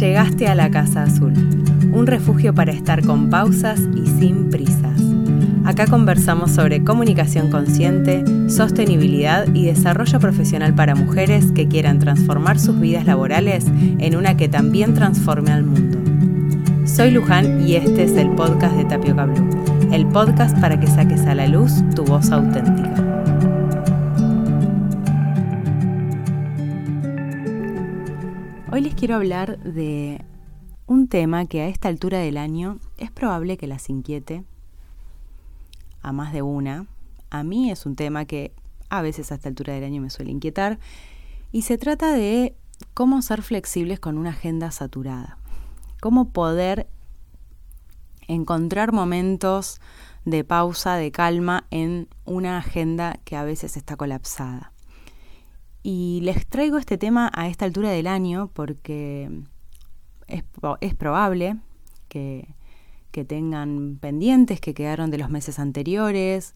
Llegaste a la Casa Azul, un refugio para estar con pausas y sin prisas. Acá conversamos sobre comunicación consciente, sostenibilidad y desarrollo profesional para mujeres que quieran transformar sus vidas laborales en una que también transforme al mundo. Soy Luján y este es el podcast de Tapioca Blue, el podcast para que saques a la luz tu voz auténtica. Hoy les quiero hablar de un tema que a esta altura del año es probable que las inquiete a más de una. A mí es un tema que a veces a esta altura del año me suele inquietar y se trata de cómo ser flexibles con una agenda saturada. Cómo poder encontrar momentos de pausa, de calma en una agenda que a veces está colapsada. Y les traigo este tema a esta altura del año porque es, probable que, tengan pendientes que quedaron de los meses anteriores,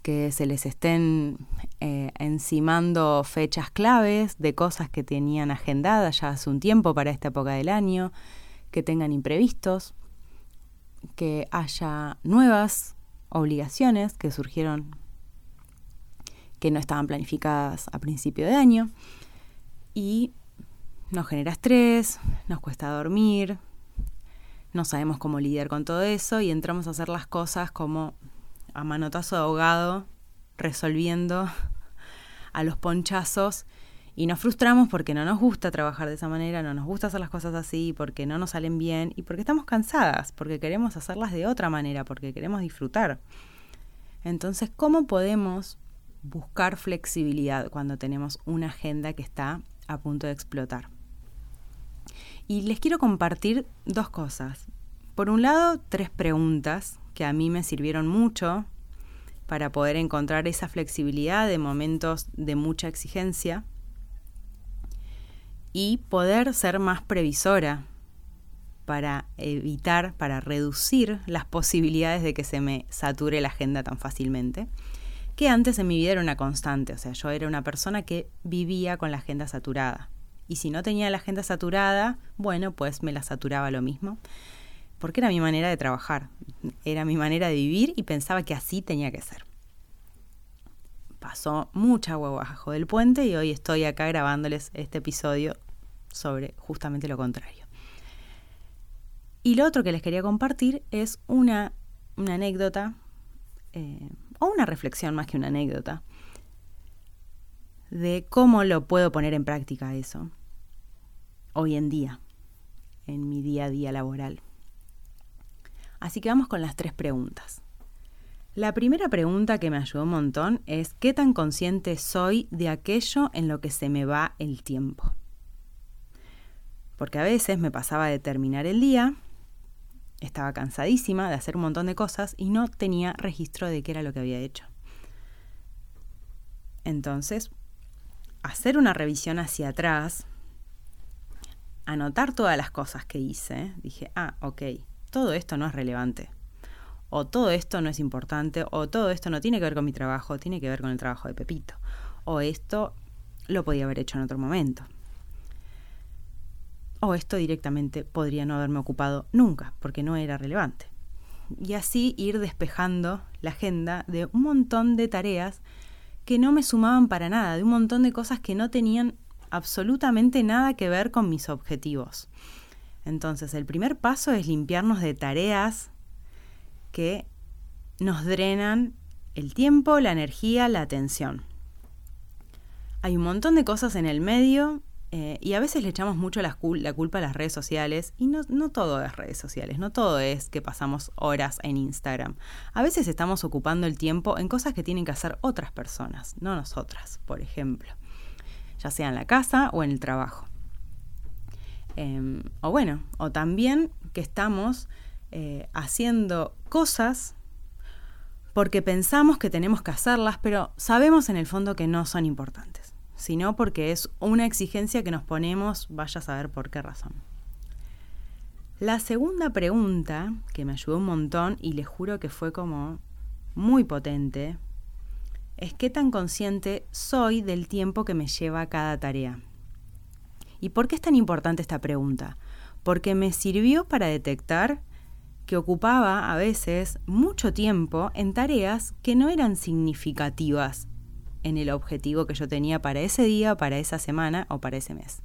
que se les estén eh, encimando fechas claves de cosas que tenían agendadas ya hace un tiempo para esta época del año, que tengan imprevistos, que haya nuevas obligaciones que surgieron que no estaban planificadas a principio de año y nos genera estrés, nos cuesta dormir, no sabemos cómo lidiar con todo eso y entramos a hacer las cosas como a manotazo de ahogado, resolviendo a los ponchazos y nos frustramos porque no nos gusta trabajar de esa manera, no nos gusta hacer las cosas así, porque no nos salen bien y porque estamos cansadas, porque queremos hacerlas de otra manera, porque queremos disfrutar. Entonces, ¿cómo podemos buscar flexibilidad cuando tenemos una agenda que está a punto de explotar. Y les quiero compartir dos cosas. Por un lado, tres preguntas que a mí me sirvieron mucho para poder encontrar esa flexibilidad de momentos de mucha exigencia y poder ser más previsora para evitar, para reducir las posibilidades de que se me sature la agenda tan fácilmente que antes en mi vida era una constante, o sea, yo era una persona que vivía con la agenda saturada. Y si no tenía la agenda saturada, bueno, pues me la saturaba lo mismo, porque era mi manera de trabajar, era mi manera de vivir y pensaba que así tenía que ser. Pasó mucha agua bajo del puente y hoy estoy acá grabándoles este episodio sobre justamente lo contrario. Y lo otro que les quería compartir es una, una anécdota eh, o una reflexión más que una anécdota, de cómo lo puedo poner en práctica eso hoy en día, en mi día a día laboral. Así que vamos con las tres preguntas. La primera pregunta que me ayudó un montón es ¿qué tan consciente soy de aquello en lo que se me va el tiempo? Porque a veces me pasaba de terminar el día estaba cansadísima de hacer un montón de cosas y no tenía registro de qué era lo que había hecho. Entonces, hacer una revisión hacia atrás, anotar todas las cosas que hice, dije, ah, ok, todo esto no es relevante. O todo esto no es importante, o todo esto no tiene que ver con mi trabajo, tiene que ver con el trabajo de Pepito. O esto lo podía haber hecho en otro momento o esto directamente podría no haberme ocupado nunca, porque no era relevante. Y así ir despejando la agenda de un montón de tareas que no me sumaban para nada, de un montón de cosas que no tenían absolutamente nada que ver con mis objetivos. Entonces, el primer paso es limpiarnos de tareas que nos drenan el tiempo, la energía, la atención. Hay un montón de cosas en el medio eh, y a veces le echamos mucho la, culpa a las redes sociales y no, todo es redes sociales, no todo es que pasamos horas en Instagram. A veces estamos ocupando el tiempo en cosas que tienen que hacer otras personas, no nosotras, por ejemplo, ya sea en la casa o en el trabajo. Em, o bueno, o también que estamos eh, haciendo cosas porque pensamos que tenemos que hacerlas, pero sabemos en el fondo que no son importantes sino porque es una exigencia que nos ponemos, vaya a saber por qué razón. La segunda pregunta, que me ayudó un montón y les juro que fue como muy potente, es qué tan consciente soy del tiempo que me lleva cada tarea. ¿Y por qué es tan importante esta pregunta? porque me sirvió para detectar que ocupaba a veces mucho tiempo en tareas que no eran significativas en el objetivo que yo tenía para ese día, para esa semana o para ese mes.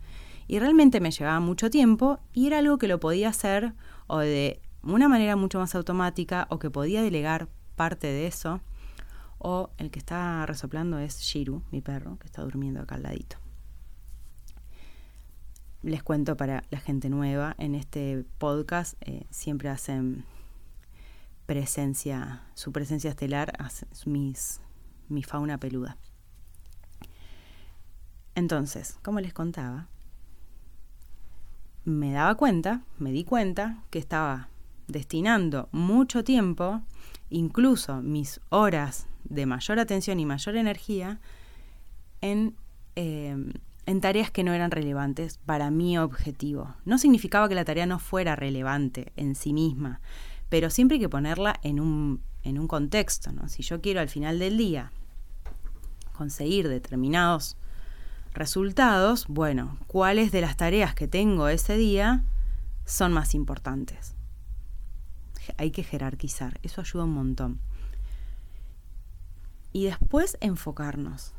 Y realmente me llevaba mucho tiempo y era algo que lo podía hacer o de una manera mucho más automática o que podía delegar parte de eso. O el que está resoplando es Shiru, mi perro, que está durmiendo acá al ladito. Les cuento para la gente nueva, en este podcast eh, siempre hacen presencia, su presencia estelar, mis, mi fauna peluda. Entonces, como les contaba, me daba cuenta, me di cuenta que estaba destinando mucho tiempo, incluso mis horas de mayor atención y mayor energía, en, em, en tareas que no eran relevantes para mi objetivo. No significaba que la tarea no fuera relevante en sí misma, pero siempre hay que ponerla en un, en un contexto. ¿no? Si yo quiero al final del día conseguir determinados resultados, bueno, cuáles de las tareas que tengo ese día son más importantes. Hay que jerarquizar, eso ayuda un montón. Y después enfocarnos.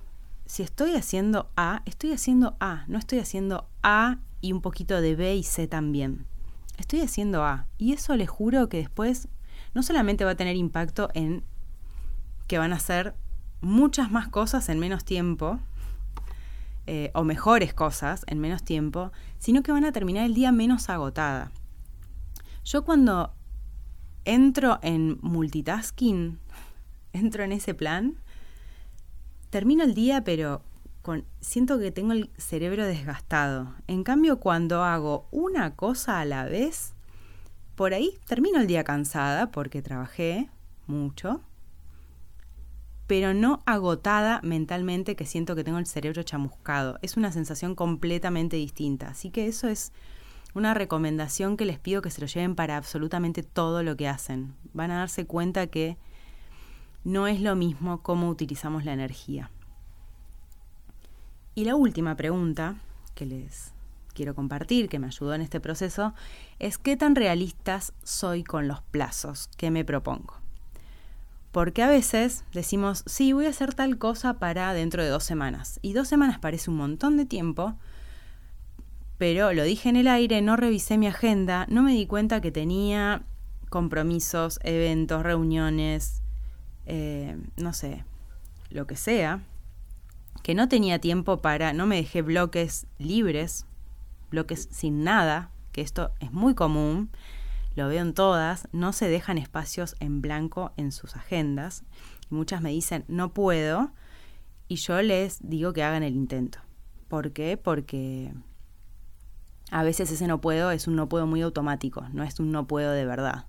Si estoy haciendo A, estoy haciendo A, no estoy haciendo A y un poquito de B y C también. Estoy haciendo A. Y eso les juro que después no solamente va a tener impacto en que van a hacer muchas más cosas en menos tiempo, eh, o mejores cosas en menos tiempo, sino que van a terminar el día menos agotada. Yo cuando entro en multitasking, entro en ese plan, termino el día pero con, siento que tengo el cerebro desgastado. En cambio, cuando hago una cosa a la vez, por ahí termino el día cansada porque trabajé mucho, pero no agotada mentalmente que siento que tengo el cerebro chamuscado. Es una sensación completamente distinta. Así que eso es una recomendación que les pido que se lo lleven para absolutamente todo lo que hacen. Van a darse cuenta que no es lo mismo cómo utilizamos la energía. Y la última pregunta que les quiero compartir, que me ayudó en este proceso, es qué tan realistas soy con los plazos que me propongo. Porque a veces decimos, sí, voy a hacer tal cosa para dentro de dos semanas. Y dos semanas parece un montón de tiempo, pero lo dije en el aire, no revisé mi agenda, no me di cuenta que tenía compromisos, eventos, reuniones, eh, no sé, lo que sea, que no tenía tiempo para, no me dejé bloques libres, bloques sin nada, que esto es muy común, lo veo en todas, no se dejan espacios en blanco en sus agendas. muchas me dicen, no puedo, y yo les digo que hagan el intento. ¿Por qué? Porque a veces ese no puedo es un no puedo muy automático, no es un no puedo de verdad.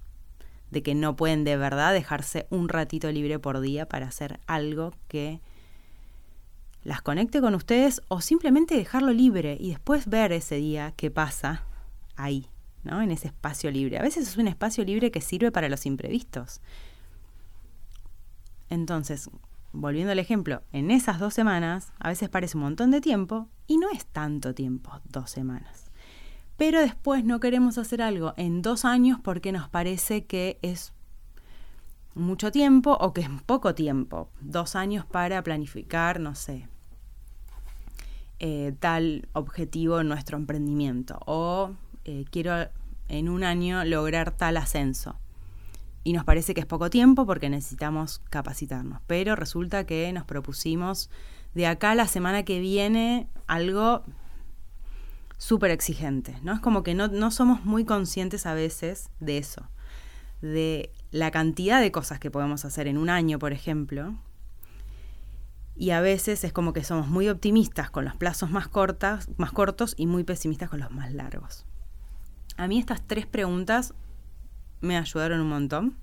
De que no pueden de verdad dejarse un ratito libre por día para hacer algo que las conecte con ustedes o simplemente dejarlo libre y después ver ese día qué pasa ahí, en ese espacio libre. A veces es un espacio libre que sirve para los imprevistos. Entonces, volviendo al ejemplo, en esas dos semanas, a veces parece un montón de tiempo y no es tanto tiempo, dos semanas. Pero después no queremos hacer algo en dos años porque nos parece que es mucho tiempo o que es poco tiempo. Dos años para planificar, no sé, eh, tal objetivo en nuestro emprendimiento. O eh, quiero en un año lograr tal ascenso. Y nos parece que es poco tiempo porque necesitamos capacitarnos. Pero resulta que nos propusimos de acá la semana que viene algo súper exigente. ¿no? Es como que no, no somos muy conscientes a veces de eso. De la cantidad de cosas que podemos hacer en un año, por ejemplo, y a veces es como que somos muy optimistas con los plazos más, cortas, más cortos y muy pesimistas con los más largos. A mí estas tres preguntas me ayudaron un montón,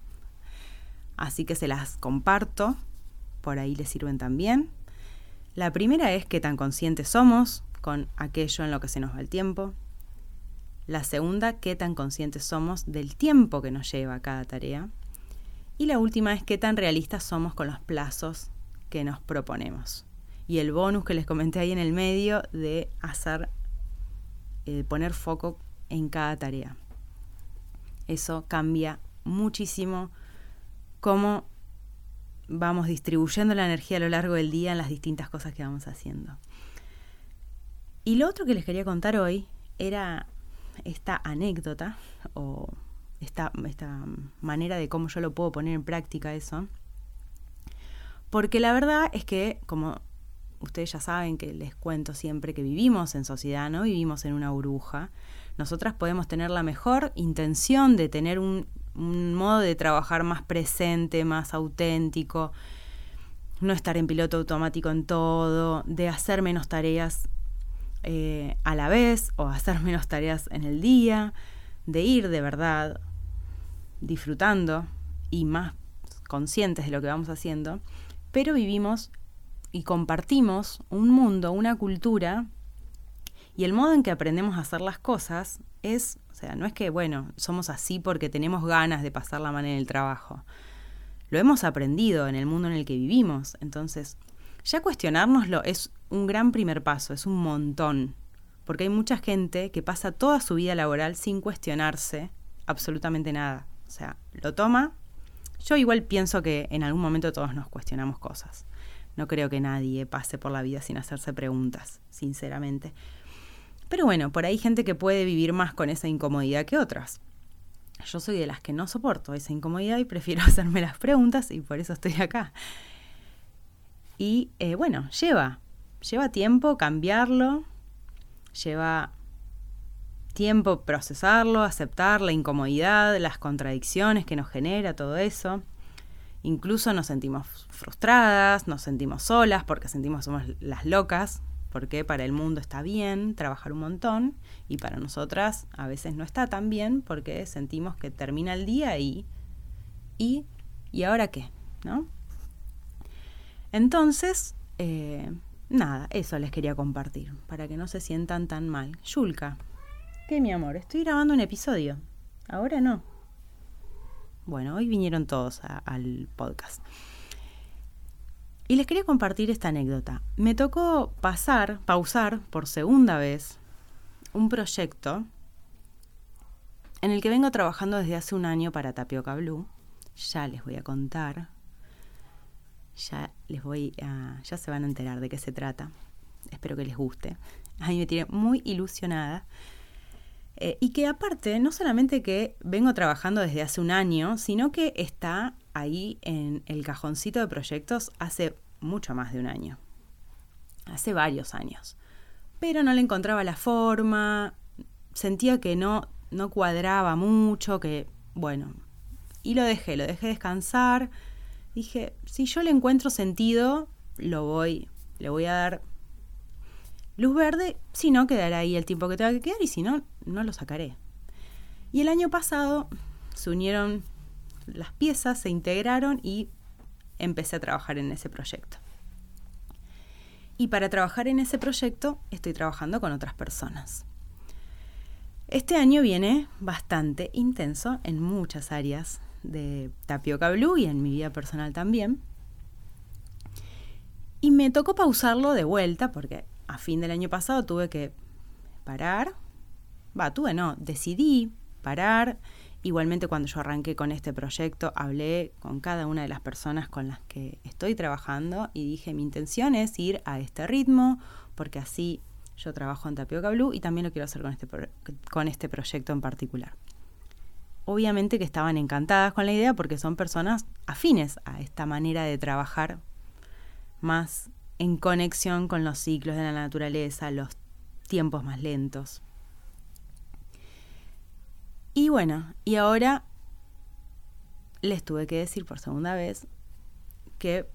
así que se las comparto, por ahí les sirven también. La primera es qué tan conscientes somos con aquello en lo que se nos va el tiempo. La segunda, qué tan conscientes somos del tiempo que nos lleva cada tarea. Y la última es qué tan realistas somos con los plazos que nos proponemos. Y el bonus que les comenté ahí en el medio de hacer, eh, poner foco en cada tarea. Eso cambia muchísimo cómo vamos distribuyendo la energía a lo largo del día en las distintas cosas que vamos haciendo. Y lo otro que les quería contar hoy era esta anécdota o esta, esta manera de cómo yo lo puedo poner en práctica eso. Porque la verdad es que, como ustedes ya saben que les cuento siempre que vivimos en sociedad, no vivimos en una burbuja, nosotras podemos tener la mejor intención de tener un, modo de trabajar más presente, más auténtico, no estar en piloto automático en todo, de hacer menos tareas eh, a la vez o hacer menos tareas en el día, de ir de verdad disfrutando y más conscientes de lo que vamos haciendo, pero vivimos y compartimos un mundo, una cultura y el modo en que aprendemos a hacer las cosas es, o sea, no es que, bueno, somos así porque tenemos ganas de pasar la mano en el trabajo. Lo hemos aprendido en el mundo en el que vivimos. Entonces, ya cuestionárnoslo es un gran primer paso, es un montón. Porque hay mucha gente que pasa toda su vida laboral sin cuestionarse absolutamente nada. O sea, lo toma. Yo igual pienso que en algún momento todos nos cuestionamos cosas. No creo que nadie pase por la vida sin hacerse preguntas, sinceramente. Pero bueno, por ahí gente que puede vivir más con esa incomodidad que otras. Yo soy de las que no soporto esa incomodidad y prefiero hacerme las preguntas y por eso estoy acá. Y eh, bueno, lleva, lleva tiempo cambiarlo, lleva tiempo procesarlo, aceptar la incomodidad, las contradicciones que nos genera todo eso. Incluso nos sentimos frustradas, nos sentimos solas porque sentimos que somos las locas, porque para el mundo está bien trabajar un montón y para nosotras a veces no está tan bien porque sentimos que termina el día y y y ahora qué, ¿no? Entonces, eh, nada, eso les quería compartir para que no se sientan tan mal. Yulka, ¿qué mi amor? Estoy grabando un episodio. Ahora no. Bueno, hoy vinieron todos al podcast. Y les quería compartir esta anécdota. Me tocó pasar, pausar por segunda vez un proyecto en el que vengo trabajando desde hace un año para Tapioca Blue. Ya les voy a contar. Ya les voy a, ya se van a enterar de qué se trata. Espero que les guste. A mí me tiene muy ilusionada. Eh, y que aparte, no solamente que vengo trabajando desde hace un año, sino que está ahí en el cajoncito de proyectos hace mucho más de un año. Hace varios años. Pero no le encontraba la forma, sentía que no, no cuadraba mucho, que bueno. Y lo dejé, lo dejé descansar. Dije, si yo le encuentro sentido, lo voy, le voy a dar luz verde, si no, quedará ahí el tiempo que tenga que quedar y si no, no lo sacaré. Y el año pasado se unieron las piezas, se integraron y empecé a trabajar en ese proyecto. Y para trabajar en ese proyecto estoy trabajando con otras personas. Este año viene bastante intenso en muchas áreas de Tapioca Blue y en mi vida personal también. Y me tocó pausarlo de vuelta porque a fin del año pasado tuve que parar. Va, tuve no, decidí parar. Igualmente cuando yo arranqué con este proyecto hablé con cada una de las personas con las que estoy trabajando y dije mi intención es ir a este ritmo porque así yo trabajo en Tapioca Blue y también lo quiero hacer con este, con este proyecto en particular. Obviamente que estaban encantadas con la idea porque son personas afines a esta manera de trabajar más en conexión con los ciclos de la naturaleza, los tiempos más lentos. Y bueno, y ahora les tuve que decir por segunda vez que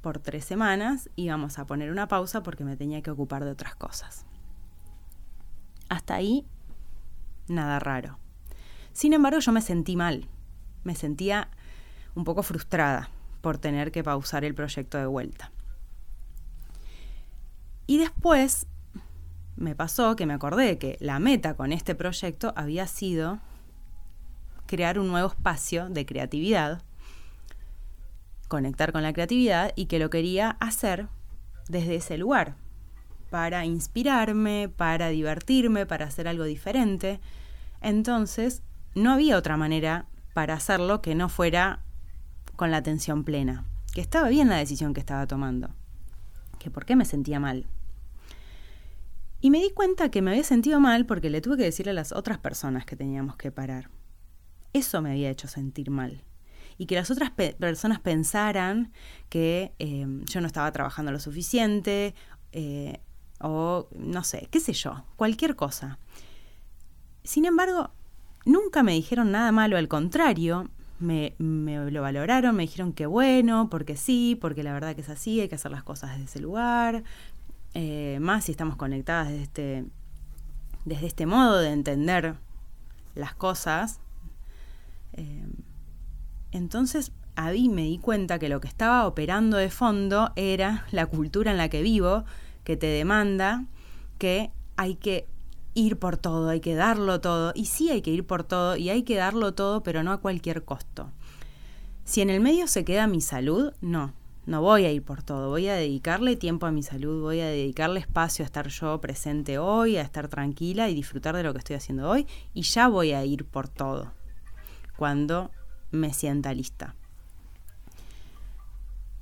por tres semanas íbamos a poner una pausa porque me tenía que ocupar de otras cosas. Hasta ahí, nada raro. Sin embargo, yo me sentí mal. Me sentía un poco frustrada por tener que pausar el proyecto de vuelta. Y después me pasó que me acordé que la meta con este proyecto había sido crear un nuevo espacio de creatividad, conectar con la creatividad y que lo quería hacer desde ese lugar, para inspirarme, para divertirme, para hacer algo diferente. Entonces, no había otra manera para hacerlo que no fuera con la atención plena, que estaba bien la decisión que estaba tomando, por qué me sentía mal. Y me di cuenta que me había sentido mal porque le tuve que decirle a las otras personas que teníamos que parar. Eso me había hecho sentir mal. Y que las otras personas pensaran que eh, yo no estaba trabajando lo suficiente eh, o no sé, qué sé yo, cualquier cosa. Sin embargo, nunca me dijeron nada malo, al contrario, me, lo valoraron, me dijeron que bueno, porque sí, porque la verdad que es así, hay que hacer las cosas desde ese lugar, eh, más si estamos conectadas desde este, desde este modo de entender las cosas. Eh, entonces ahí me di cuenta que lo que estaba operando de fondo era la cultura en la que vivo, que te demanda que hay que ir por todo, hay que darlo todo. Y sí hay que ir por todo y hay que darlo todo, pero no a cualquier costo. Si en el medio se queda mi salud, no, no voy a ir por todo, voy a dedicarle tiempo a mi salud, voy a dedicarle espacio a estar yo presente hoy, a estar tranquila y disfrutar de lo que estoy haciendo hoy y ya voy a ir por todo cuando me sienta lista.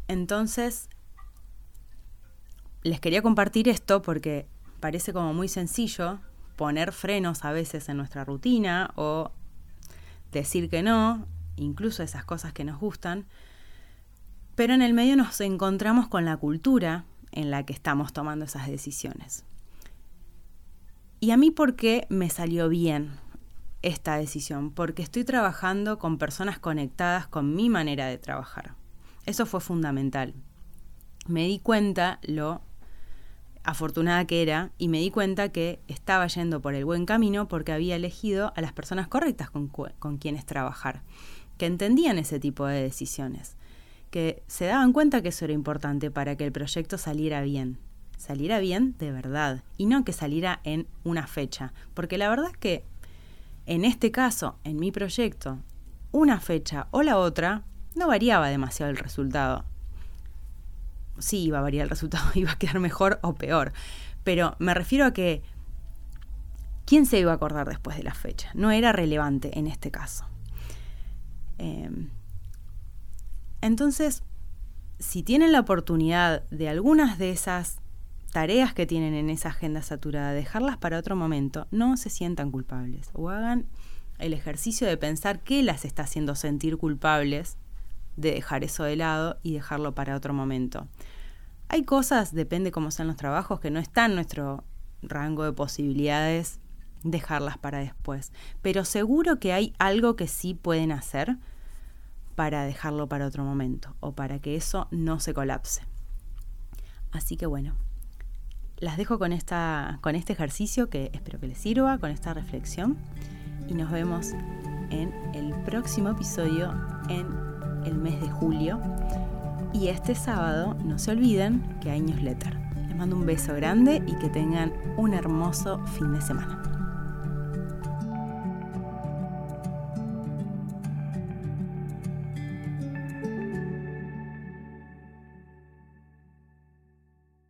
Entonces, les quería compartir esto porque parece como muy sencillo poner frenos a veces en nuestra rutina o decir que no, incluso esas cosas que nos gustan, pero en el medio nos encontramos con la cultura en la que estamos tomando esas decisiones. ¿Y a mí por qué me salió bien esta decisión? Porque estoy trabajando con personas conectadas con mi manera de trabajar. Eso fue fundamental. Me di cuenta lo afortunada que era y me di cuenta que estaba yendo por el buen camino porque había elegido a las personas correctas con, quienes trabajar, que entendían ese tipo de decisiones que se daban cuenta que eso era importante para que el proyecto saliera bien. Saliera bien de verdad y no que saliera en una fecha. Porque la verdad es que en este caso, en mi proyecto, una fecha o la otra no variaba demasiado el resultado. Sí, iba a variar el resultado, iba a quedar mejor o peor. Pero me refiero a que ¿quién se iba a acordar después de la fecha? No era relevante en este caso. Eh, entonces, si tienen la oportunidad de algunas de esas tareas que tienen en esa agenda saturada, dejarlas para otro momento, no se sientan culpables o hagan el ejercicio de pensar qué las está haciendo sentir culpables de dejar eso de lado y dejarlo para otro momento. Hay cosas, depende cómo sean los trabajos, que no están en nuestro rango de posibilidades dejarlas para después, pero seguro que hay algo que sí pueden hacer para dejarlo para otro momento o para que eso no se colapse. Así que bueno, las dejo con, esta, con este ejercicio que espero que les sirva, con esta reflexión y nos vemos en el próximo episodio en el mes de julio. Y este sábado no se olviden que hay newsletter. Les mando un beso grande y que tengan un hermoso fin de semana.